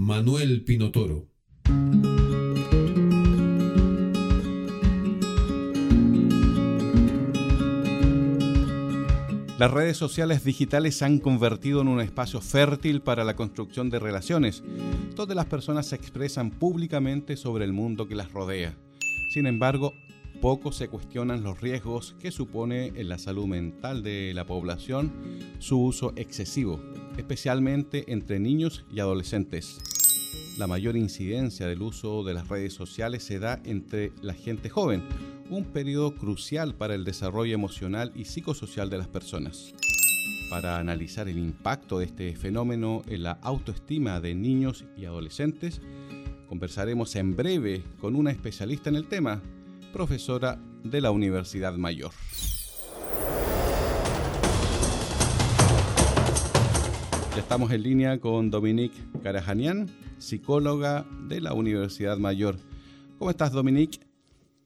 Manuel Pinotoro. Las redes sociales digitales se han convertido en un espacio fértil para la construcción de relaciones, donde las personas se expresan públicamente sobre el mundo que las rodea. Sin embargo, poco se cuestionan los riesgos que supone en la salud mental de la población su uso excesivo, especialmente entre niños y adolescentes. La mayor incidencia del uso de las redes sociales se da entre la gente joven, un periodo crucial para el desarrollo emocional y psicosocial de las personas. Para analizar el impacto de este fenómeno en la autoestima de niños y adolescentes, conversaremos en breve con una especialista en el tema, profesora de la Universidad Mayor. Estamos en línea con Dominique Carajanian, psicóloga de la Universidad Mayor. ¿Cómo estás, Dominique?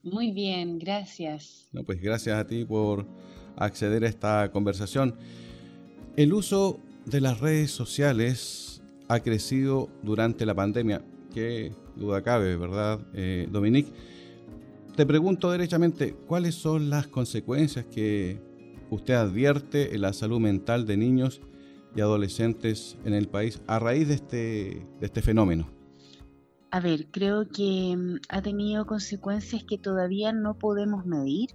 Muy bien, gracias. No, pues gracias a ti por acceder a esta conversación. El uso de las redes sociales ha crecido durante la pandemia. Qué duda cabe, ¿verdad, eh, Dominique? Te pregunto derechamente, ¿cuáles son las consecuencias que usted advierte en la salud mental de niños y adolescentes en el país a raíz de este, de este fenómeno? A ver, creo que mm, ha tenido consecuencias que todavía no podemos medir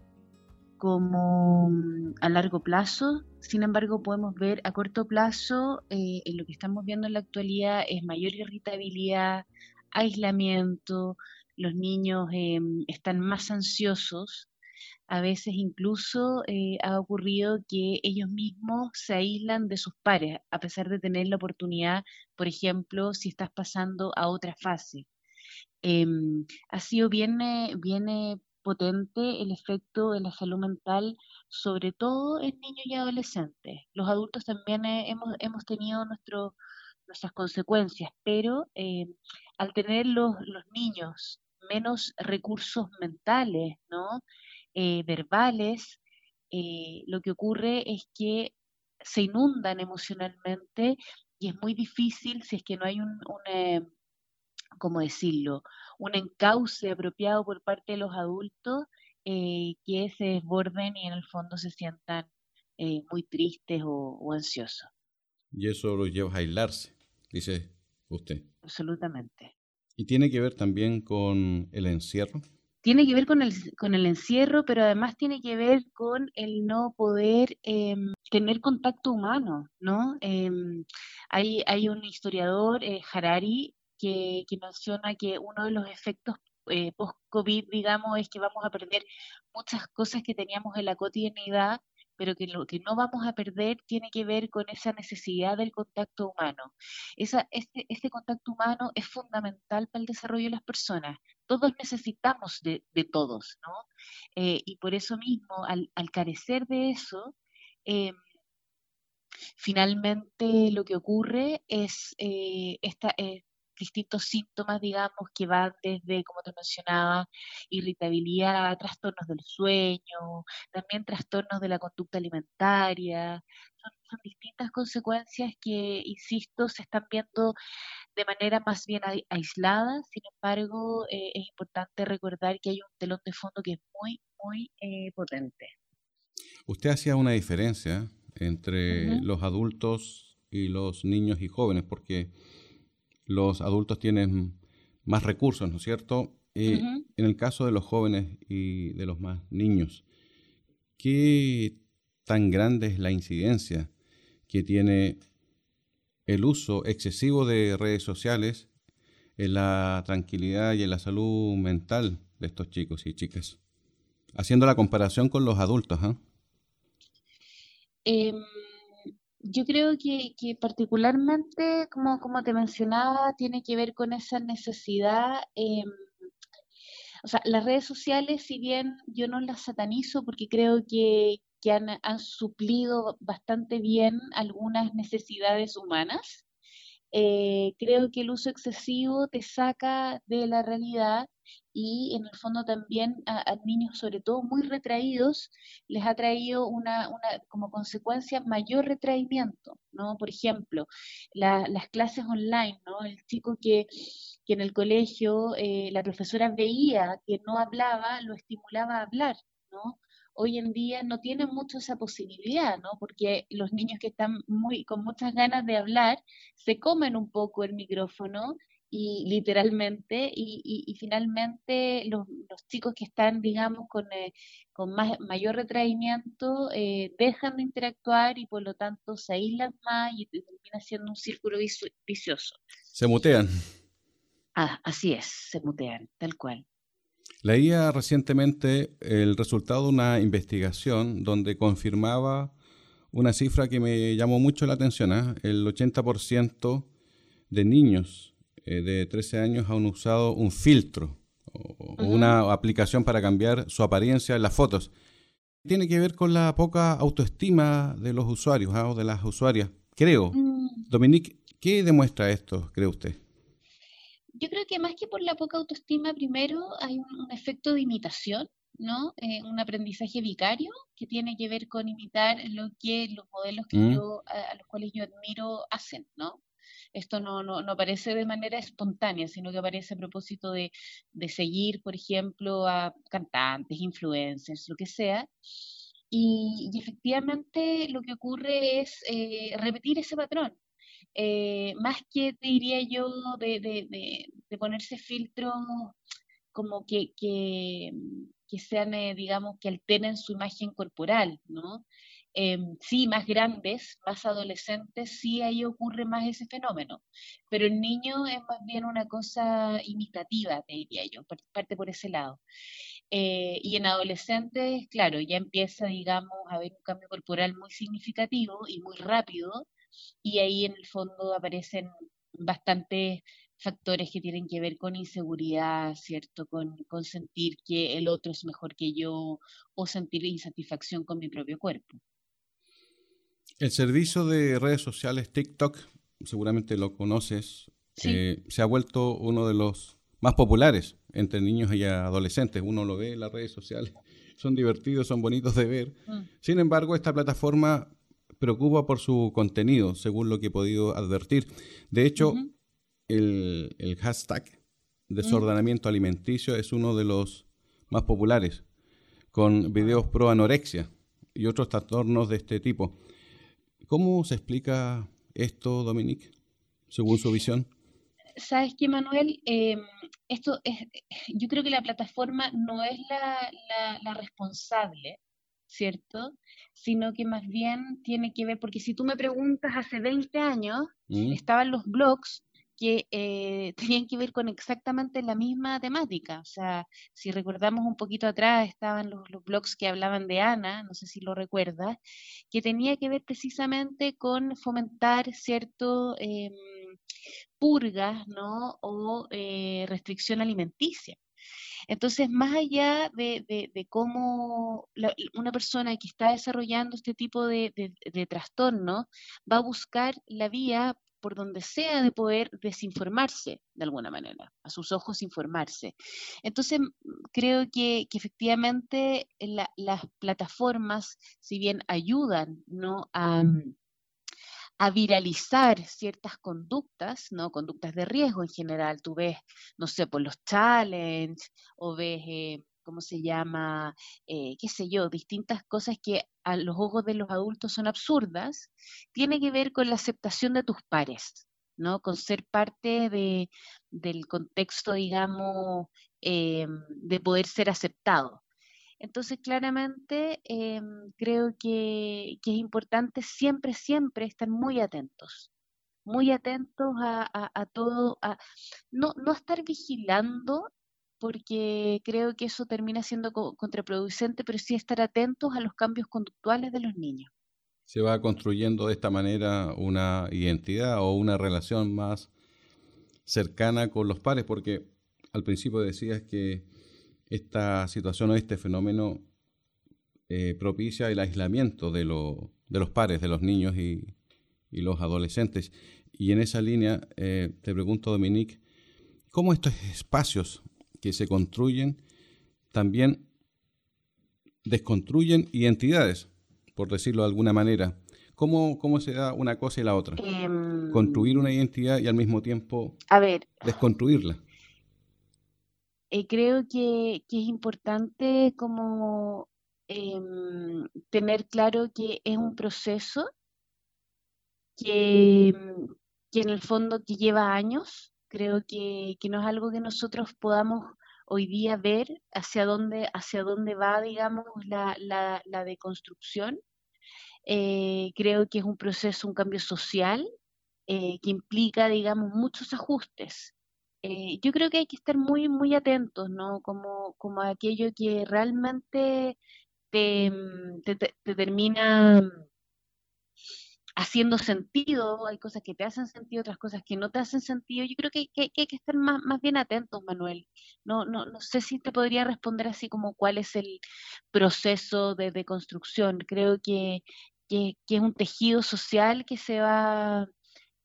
como mm, a largo plazo. Sin embargo, podemos ver a corto plazo, eh, en lo que estamos viendo en la actualidad es mayor irritabilidad, aislamiento, los niños em, están más ansiosos. A veces incluso eh, ha ocurrido que ellos mismos se aíslan de sus pares, a pesar de tener la oportunidad, por ejemplo, si estás pasando a otra fase. Em, ha sido bien, eh, bien eh, potente el efecto de la salud mental, sobre todo en niños y adolescentes. Los adultos también hemos, hemos tenido nuestro, nuestras consecuencias, pero em, al tener los, los niños menos recursos mentales, ¿no? Eh, verbales, eh, lo que ocurre es que se inundan emocionalmente y es muy difícil si es que no hay un, eh, ¿cómo decirlo? Un encauce apropiado por parte de los adultos que se desborden y en el fondo se sientan muy tristes o, o ansiosos. Y eso los lleva a aislarse, dice usted. Absolutamente. ¿Y tiene que ver también con el encierro? Tiene que ver con el, con el encierro, pero además tiene que ver con el no poder em, tener contacto humano, ¿no? Em, hay, hay un historiador, eh, Harari, que, que menciona que uno de los efectos eh, post-COVID, digamos, es que vamos a perder muchas cosas que teníamos en la cotidianidad pero que lo que no vamos a perder tiene que ver con esa necesidad del contacto humano. Esa, este, este contacto humano es fundamental para el desarrollo de las personas. Todos necesitamos de, todos, ¿no? Eh, y por eso mismo, al, carecer de eso, em, finalmente lo que ocurre es eh, esta, eh, distintos síntomas, digamos, que van desde, como te mencionaba, irritabilidad, trastornos del sueño, también trastornos de la conducta alimentaria. Son, distintas consecuencias que, insisto, se están viendo de manera más bien aislada. Sin embargo, eh, es importante recordar que hay un telón de fondo que es muy, muy eh, potente. Usted hacía una diferencia entre los adultos y los niños y jóvenes, porque los adultos tienen más recursos, ¿no es cierto? Eh, en el caso de los jóvenes y de los más niños, ¿qué tan grande es la incidencia que tiene el uso excesivo de redes sociales en la tranquilidad y en la salud mental de estos chicos y chicas? Haciendo la comparación con los adultos, ¿ah? Yo creo que, particularmente, como, como te mencionaba, tiene que ver con esa necesidad. Em, o sea, las redes sociales, si bien yo no las satanizo porque creo que, han, han, suplido bastante bien algunas necesidades humanas, eh, creo que el uso excesivo te saca de la realidad y en el fondo también a, niños, sobre todo muy retraídos, les ha traído una, como consecuencia mayor retraimiento, ¿no? Por ejemplo, las clases online, ¿no? El chico que, que en el colegio eh, la profesora veía que no hablaba, lo estimulaba a hablar, ¿no? hoy en día no tienen mucho esa posibilidad, ¿no? Porque los niños que están muy con muchas ganas de hablar se comen un poco el micrófono y literalmente y, finalmente los, chicos que están digamos con, eh, con más, mayor retraimiento eh, dejan de interactuar y por lo tanto se aíslan más y termina siendo un círculo vicioso. Se mutean. Ah, así es, se mutean, tal cual. Leía recientemente el resultado de una investigación donde confirmaba una cifra que me llamó mucho la atención. ¿ah? El 80% de niños eh, de 13 años han usado un filtro o una aplicación para cambiar su apariencia en las fotos. Tiene que ver con la poca autoestima de los usuarios ¿ah? o de las usuarias, creo. Mm. Dominique, ¿qué demuestra esto, cree usted? yo creo que más que por la poca autoestima, primero hay un, efecto de imitación, ¿no? Eh, un aprendizaje vicario que tiene que ver con imitar lo que los modelos que mm. yo, a, los cuales yo admiro hacen, ¿no? Esto no, no, no, aparece de manera espontánea, sino que aparece a propósito de, de seguir, por ejemplo, a cantantes, influencers, lo que sea. Y, efectivamente lo que ocurre es eh, repetir ese patrón. Eh, más que te diría yo de, de, ponerse filtros como que, que, sean, eh, digamos, que alteren su imagen corporal, ¿no? Em, sí, más grandes, más adolescentes, sí ahí ocurre más ese fenómeno, pero el niño es más bien una cosa imitativa, te diría yo, parte por ese lado. Eh, y en adolescentes, claro, ya empieza, digamos, a haber un cambio corporal muy significativo y muy rápido, y ahí en el fondo aparecen bastantes factores que tienen que ver con inseguridad, ¿cierto? Con, con, sentir que el otro es mejor que yo o sentir insatisfacción con mi propio cuerpo. El servicio de redes sociales TikTok, seguramente lo conoces, eh, se ha vuelto uno de los más populares entre niños y adolescentes. Uno lo ve en las redes sociales, son divertidos, son bonitos de ver. Mm. Sin embargo, esta plataforma preocupa por su contenido, según lo que he podido advertir. De hecho, el, hashtag desordenamiento alimenticio es uno de los más populares, con videos pro anorexia y otros trastornos de este tipo. ¿Cómo se explica esto, Dominique, según su visión? Sabes que, Manuel, em, esto es, yo creo que la plataforma no es la, la responsable ¿cierto? Sino que más bien tiene que ver, porque si tú me preguntas hace 20 años, mm. estaban los blogs que eh, tenían que ver con exactamente la misma temática. O sea, si recordamos un poquito atrás, estaban los, blogs que hablaban de Ana, no sé si lo recuerdas, que tenía que ver precisamente con fomentar cierto em, purgas, ¿no? O eh, restricción alimenticia. Entonces, más allá de, cómo una persona que está desarrollando este tipo de, trastorno va a buscar la vía por donde sea de poder desinformarse de alguna manera, a sus ojos informarse. Entonces, creo que, efectivamente las plataformas, si bien ayudan ¿no? a, a viralizar ciertas conductas, ¿no? Conductas de riesgo en general. Tú ves, no sé, por los challenges o ves, eh, ¿cómo se llama? Eh, qué sé yo, distintas cosas que a los ojos de los adultos son absurdas, tiene que ver con la aceptación de tus pares, ¿no? Con ser parte de, del contexto, digamos, eh, de poder ser aceptado. Entonces, claramente, em, creo que, es importante siempre, siempre estar muy atentos, muy atentos a, todo, a, no, no estar vigilando, porque creo que eso termina siendo contraproducente, pero sí estar atentos a los cambios conductuales de los niños. se va construyendo de esta manera una identidad o una relación más cercana con los pares, porque al principio decías que esta situación o este fenómeno eh, propicia el aislamiento de, de, los pares, de los niños y, los adolescentes. Y en esa línea eh, te pregunto, Dominique, ¿cómo estos espacios que se construyen también desconstruyen identidades, por decirlo de alguna manera? ¿Cómo, ¿Cómo se da una cosa y la otra? Em, Construir una identidad y al mismo tiempo a ver, desconstruirla. Eh, creo que, que, es importante como em, tener claro que es un proceso que, que, en el fondo que lleva años. Creo que, que no es algo que nosotros podamos hoy día ver hacia dónde, hacia dónde va, digamos, la, la, la deconstrucción eh, creo que es un proceso, un cambio social eh, que implica, digamos, muchos ajustes. Eh, yo creo que hay que estar muy, muy atentos, ¿no? Como, como aquello que realmente te, mm, termina haciendo sentido, hay cosas que te hacen sentido, otras cosas que no te hacen sentido. Yo creo que, hay que estar más, más, bien atentos, Manuel. No, no, no sé si te podría responder así como cuál es el proceso de, de construcción. Creo que, que, es un tejido social que se va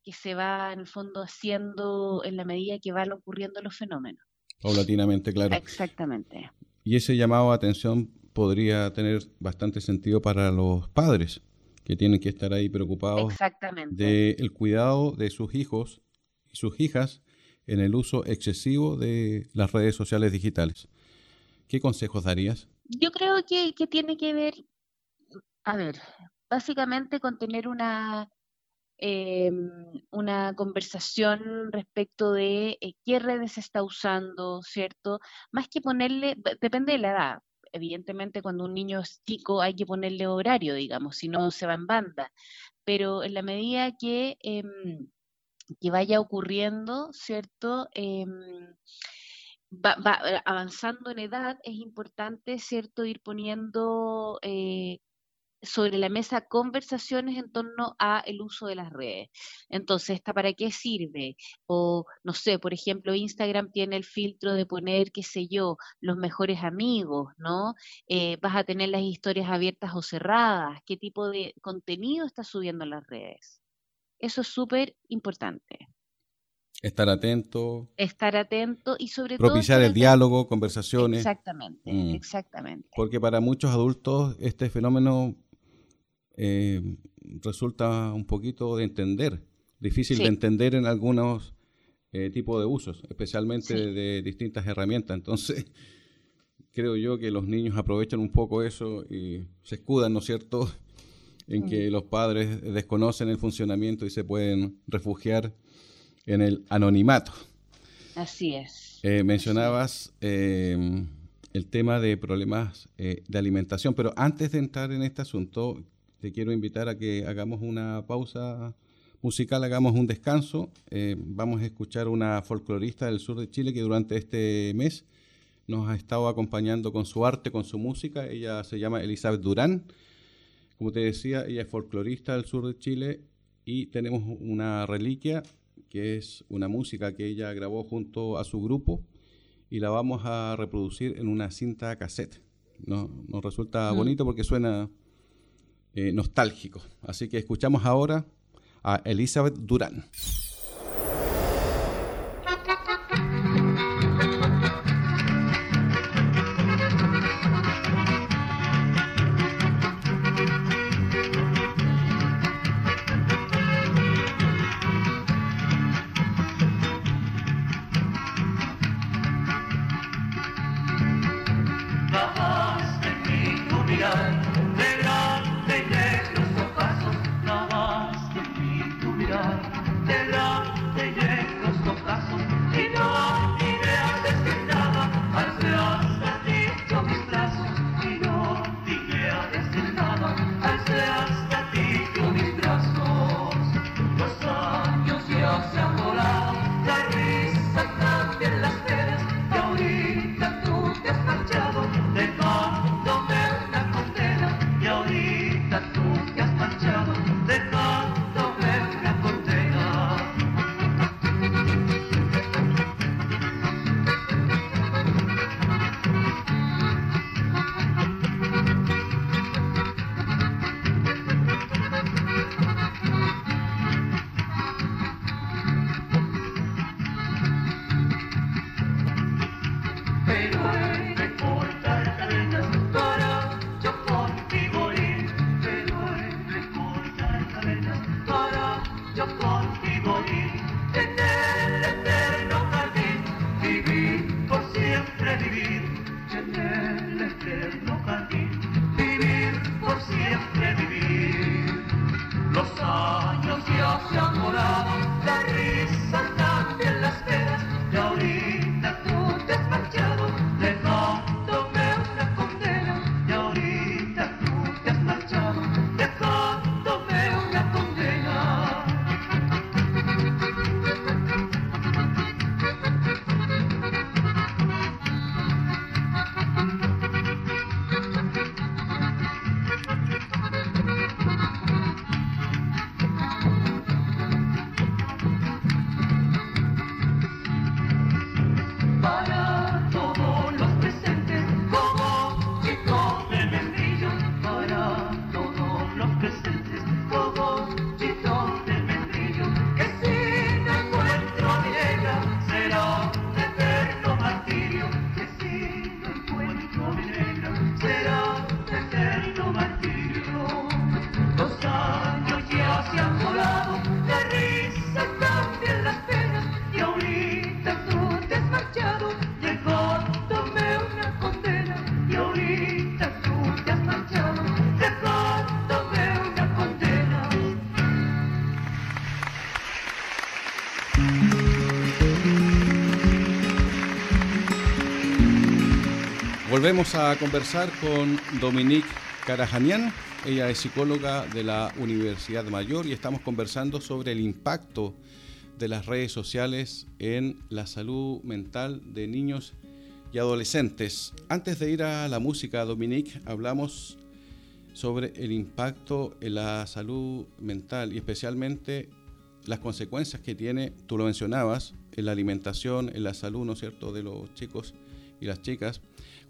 que se va en el fondo haciendo en la medida que van ocurriendo los fenómenos. Paulatinamente, claro. Exactamente. Y ese llamado a atención podría tener bastante sentido para los padres, que tienen que estar ahí preocupados del cuidado de sus hijos y sus hijas en el uso excesivo de las redes sociales digitales. ¿Qué consejos darías? Yo creo que, que tiene que ver, a ver, básicamente con tener una, em, una conversación respecto de eh, qué redes se está usando, ¿cierto? Más que ponerle, depende de la edad. Evidentemente, cuando un niño es chico hay que ponerle horario, digamos, si no se va en banda. Pero en la medida que, em, que vaya ocurriendo, ¿cierto? Em, va, avanzando en edad, es importante, ¿cierto?, ir poniendo eh, sobre la mesa conversaciones en torno a el uso de las redes. Entonces, ¿esta para qué sirve? O, no sé, por ejemplo, Instagram tiene el filtro de poner, qué sé yo, los mejores amigos, ¿no? Eh, vas a tener las historias abiertas o cerradas, qué tipo de contenido estás subiendo a las redes. Eso es súper importante. Estar atento. Estar atento y sobre todo... Propiciar el diálogo, conversaciones. Exactamente, mm. exactamente. Porque para muchos adultos este fenómeno eh, resulta un poquito de entender, difícil de entender en algunos eh, tipos de usos, especialmente de, distintas herramientas. Entonces, creo yo que los niños aprovechan un poco eso y se escudan, ¿no es cierto?, en que los padres desconocen el funcionamiento y se pueden refugiar en el anonimato. Así es. Eh, mencionabas el tema de problemas de alimentación, pero antes de entrar en este asunto, te quiero invitar a que hagamos una pausa musical, hagamos un descanso. Eh, vamos a escuchar una folclorista del sur de Chile que durante este mes nos ha estado acompañando con su arte, con su música. Ella se llama Elizabeth Durán. Como te decía, ella es folclorista del sur de Chile y tenemos una reliquia que es una música que ella grabó junto a su grupo y la vamos a reproducir en una cinta cassette. Nos, nos resulta mm. bonito porque suena eh, nostálgico. Así que escuchamos ahora a Elizabeth Durán. Volvemos a conversar con Dominique Carajanian. Ella es psicóloga de la Universidad Mayor y estamos conversando sobre el impacto de las redes sociales en la salud mental de niños y adolescentes. Antes de ir a la música, Dominique, hablamos sobre el impacto en la salud mental y especialmente las consecuencias que tiene, tú lo mencionabas, en la alimentación, en la salud, ¿no es cierto?, de los chicos y las chicas.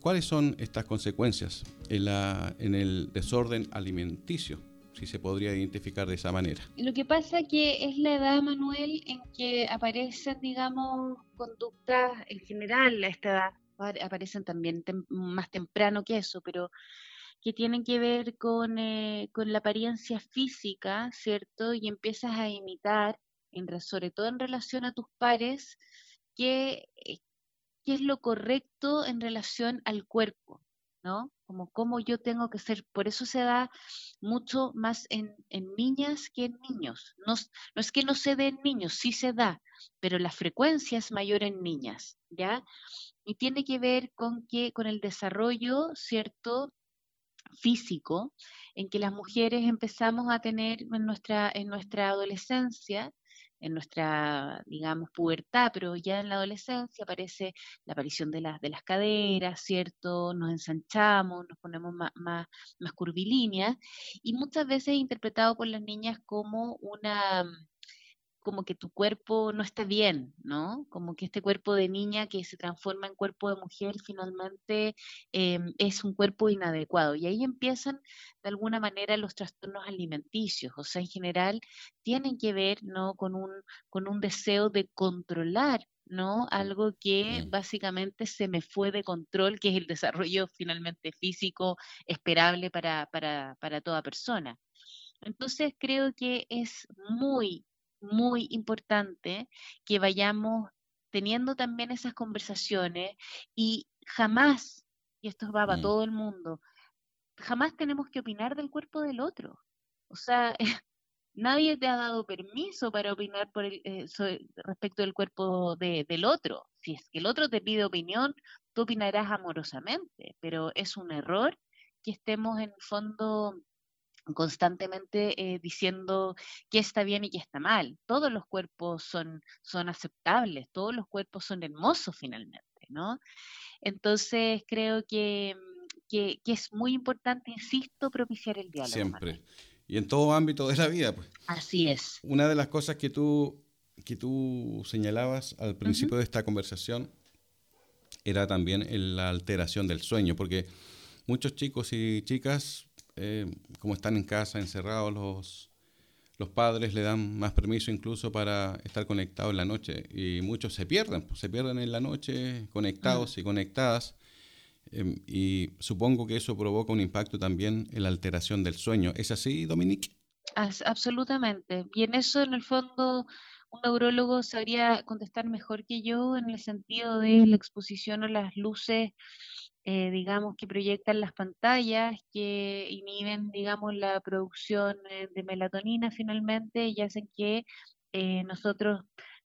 ¿Cuáles son estas consecuencias en, el desorden alimenticio? Si se podría identificar de esa manera. Lo que pasa que es la edad, Manuel, en que aparecen, digamos, conductas en general a esta edad, aparecen también más temprano que eso, pero que tienen que ver con, eh, con la apariencia física, ¿cierto? Y empiezas a imitar, en, sobre todo en relación a tus pares, qué, eh, qué es lo correcto en relación al cuerpo, ¿no? Como cómo yo tengo que ser. Por eso se da mucho más en, niñas que en niños. No, no, es que no se dé en niños, sí se da, pero la frecuencia es mayor en niñas, ¿ya? Y tiene que ver con que, con el desarrollo, ¿cierto? físico en que las mujeres empezamos a tener en nuestra, en nuestra adolescencia, en nuestra, digamos, pubertad, pero ya en la adolescencia aparece la aparición de, las de las caderas, ¿cierto? Nos ensanchamos, nos ponemos más, más, más curvilíneas y muchas veces interpretado por las niñas como una como que tu cuerpo no está bien, ¿no? Como que este cuerpo de niña que se transforma en cuerpo de mujer finalmente em, es un cuerpo inadecuado. Y ahí empiezan de alguna manera los trastornos alimenticios, o sea, en general tienen que ver, ¿no? Con un, con un deseo de controlar ¿no? Algo que básicamente se me fue de control, que es el desarrollo finalmente físico esperable para, para, para toda persona. Entonces creo que es muy, muy importante que vayamos teniendo también esas conversaciones y jamás, y esto va para mm. todo el mundo, jamás tenemos que opinar del cuerpo del otro. O sea, nadie te ha dado permiso para opinar por el, eh, respecto del cuerpo del otro. Si es que el otro te pide opinión, tú opinarás amorosamente, pero es un error que estemos en el fondo constantemente eh, diciendo qué está bien y qué está mal. Todos los cuerpos son, son aceptables, todos los cuerpos son hermosos finalmente, ¿no? Entonces creo que, que, es muy importante, insisto, propiciar el diálogo. Siempre. Y en todo ámbito de la vida, pues. Así es. Una de las cosas que tú, que tú señalabas al principio de esta conversación era también la alteración del sueño, porque muchos chicos y chicas eh, como están en casa encerrados los, los padres le dan más permiso incluso para estar conectados en la noche y muchos se pierden, pues, se pierden en la noche conectados y conectadas em, y supongo que eso provoca un impacto también en la alteración del sueño. ¿Es así, Dominique? absolutamente. Y en eso, en el fondo, un neurólogo sabría contestar mejor que yo en el sentido de la exposición a las luces eh, digamos, que proyectan las pantallas, que inhiben, digamos, la producción eh, de melatonina finalmente y hacen que eh, nosotros,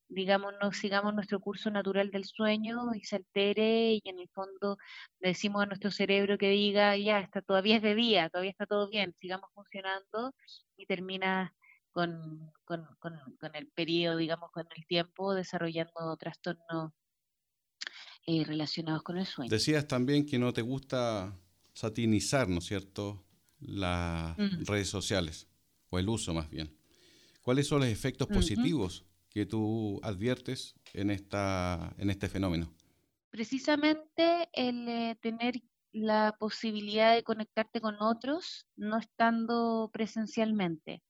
digamos, no sigamos nuestro curso natural del sueño y se altere y en el fondo decimos a nuestro cerebro que diga, ya, está, todavía es de día, todavía está todo bien, sigamos funcionando y termina con, con, con, con el periodo, digamos, con el tiempo desarrollando trastornos eh, relacionados con el sueño. Decías también que no te gusta satinizar, ¿no es cierto?, las mm. redes sociales, o el uso más bien. ¿Cuáles son los efectos positivos que tú adviertes en, esta, en este fenómeno? Precisamente el eh, tener la posibilidad de conectarte con otros no estando presencialmente.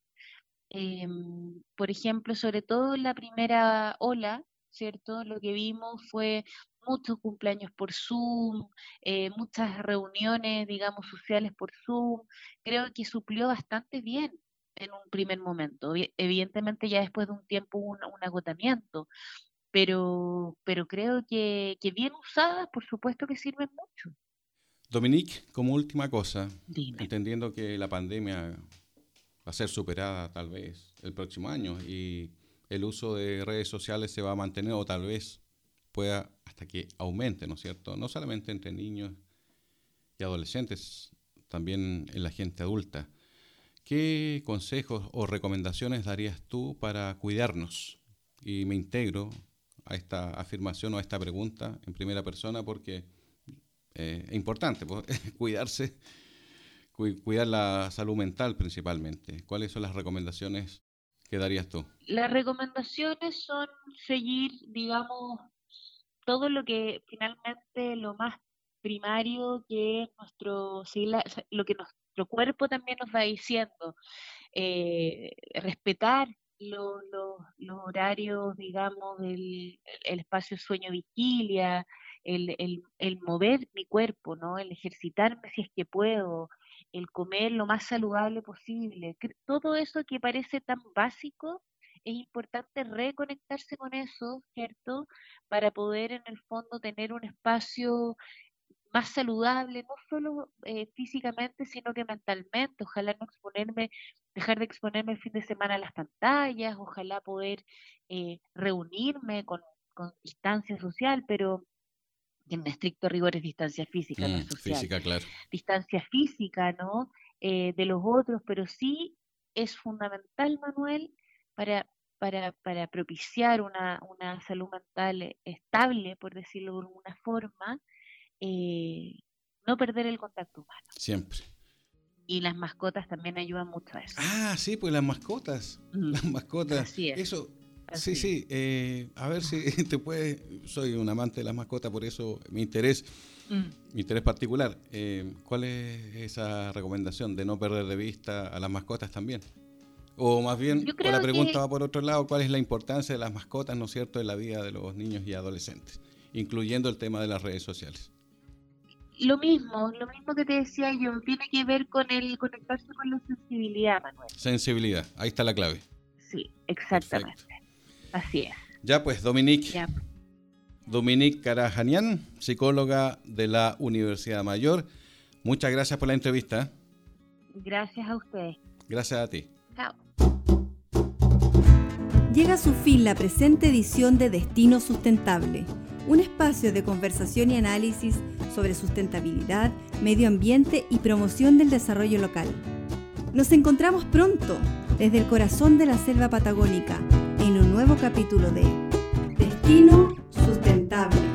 Em, por ejemplo, sobre todo en la primera ola, ¿cierto? Lo que vimos fue muchos cumpleaños por Zoom, eh, muchas reuniones, digamos, sociales por Zoom. Creo que suplió bastante bien en un primer momento. Evidentemente ya después de un tiempo un, un agotamiento, pero, pero creo que, que, bien usadas, por supuesto que sirven mucho. Dominique, como última cosa, entendiendo que la pandemia va a ser superada tal vez el próximo año y el uso de redes sociales se va a mantener o tal vez pueda hasta que aumente, ¿no es cierto? No solamente entre niños y adolescentes, también en la gente adulta. ¿Qué consejos o recomendaciones darías tú para cuidarnos? Y me integro a esta afirmación o a esta pregunta en primera persona porque eh, es importante pues, cuidarse, cuidar la salud mental principalmente. ¿Cuáles son las recomendaciones que darías tú? Las recomendaciones son seguir, digamos, todo lo que finalmente lo más primario que nuestro lo que nuestro cuerpo también nos va diciendo eh, respetar los, horarios digamos del el espacio sueño vigilia el, el, el, mover mi cuerpo no el ejercitarme si es que puedo el comer lo más saludable posible todo eso que parece tan básico es importante reconectarse con eso, ¿cierto? Para poder en el fondo tener un espacio más saludable, no solo eh, físicamente, sino que mentalmente. Ojalá no exponerme, dejar de exponerme el fin de semana a las pantallas, ojalá poder eh, reunirme con, distancia social, pero en estricto rigor es distancia física, no mm, social. Física, claro. Distancia física, ¿no? Eh, de los otros, pero sí es fundamental, Manuel, para, para, para propiciar una, una salud mental estable, por decirlo de alguna forma, eh, no perder el contacto humano. Siempre. Y las mascotas también ayudan mucho a eso. Ah, sí, pues las mascotas. Las mascotas. Así es. Eso. Sí, sí. Eh, a ver si te puedes. Soy un amante de las mascotas, por eso mi interés, mm. mi interés particular. Eh, ¿Cuál es esa recomendación de no perder de vista a las mascotas también? O más bien, la pregunta va por otro lado, ¿cuál es la importancia de las mascotas, no es cierto, en la vida de los niños y adolescentes, incluyendo el tema de las redes sociales? Lo mismo, lo mismo que te decía yo, tiene que ver con el conectarse con la sensibilidad, Manuel. Sensibilidad, ahí está la clave. Sí, exactamente. Así es. Ya pues, Dominique. Dominique Carajanian, psicóloga de la Universidad Mayor. Muchas gracias por la entrevista. Gracias a usted. Gracias a ti. Chao. Llega a su fin la presente edición de Destino Sustentable un espacio de conversación y análisis sobre sustentabilidad, medio ambiente y promoción del desarrollo local. Nos encontramos pronto desde el corazón de la selva patagónica en un nuevo capítulo de Destino Sustentable.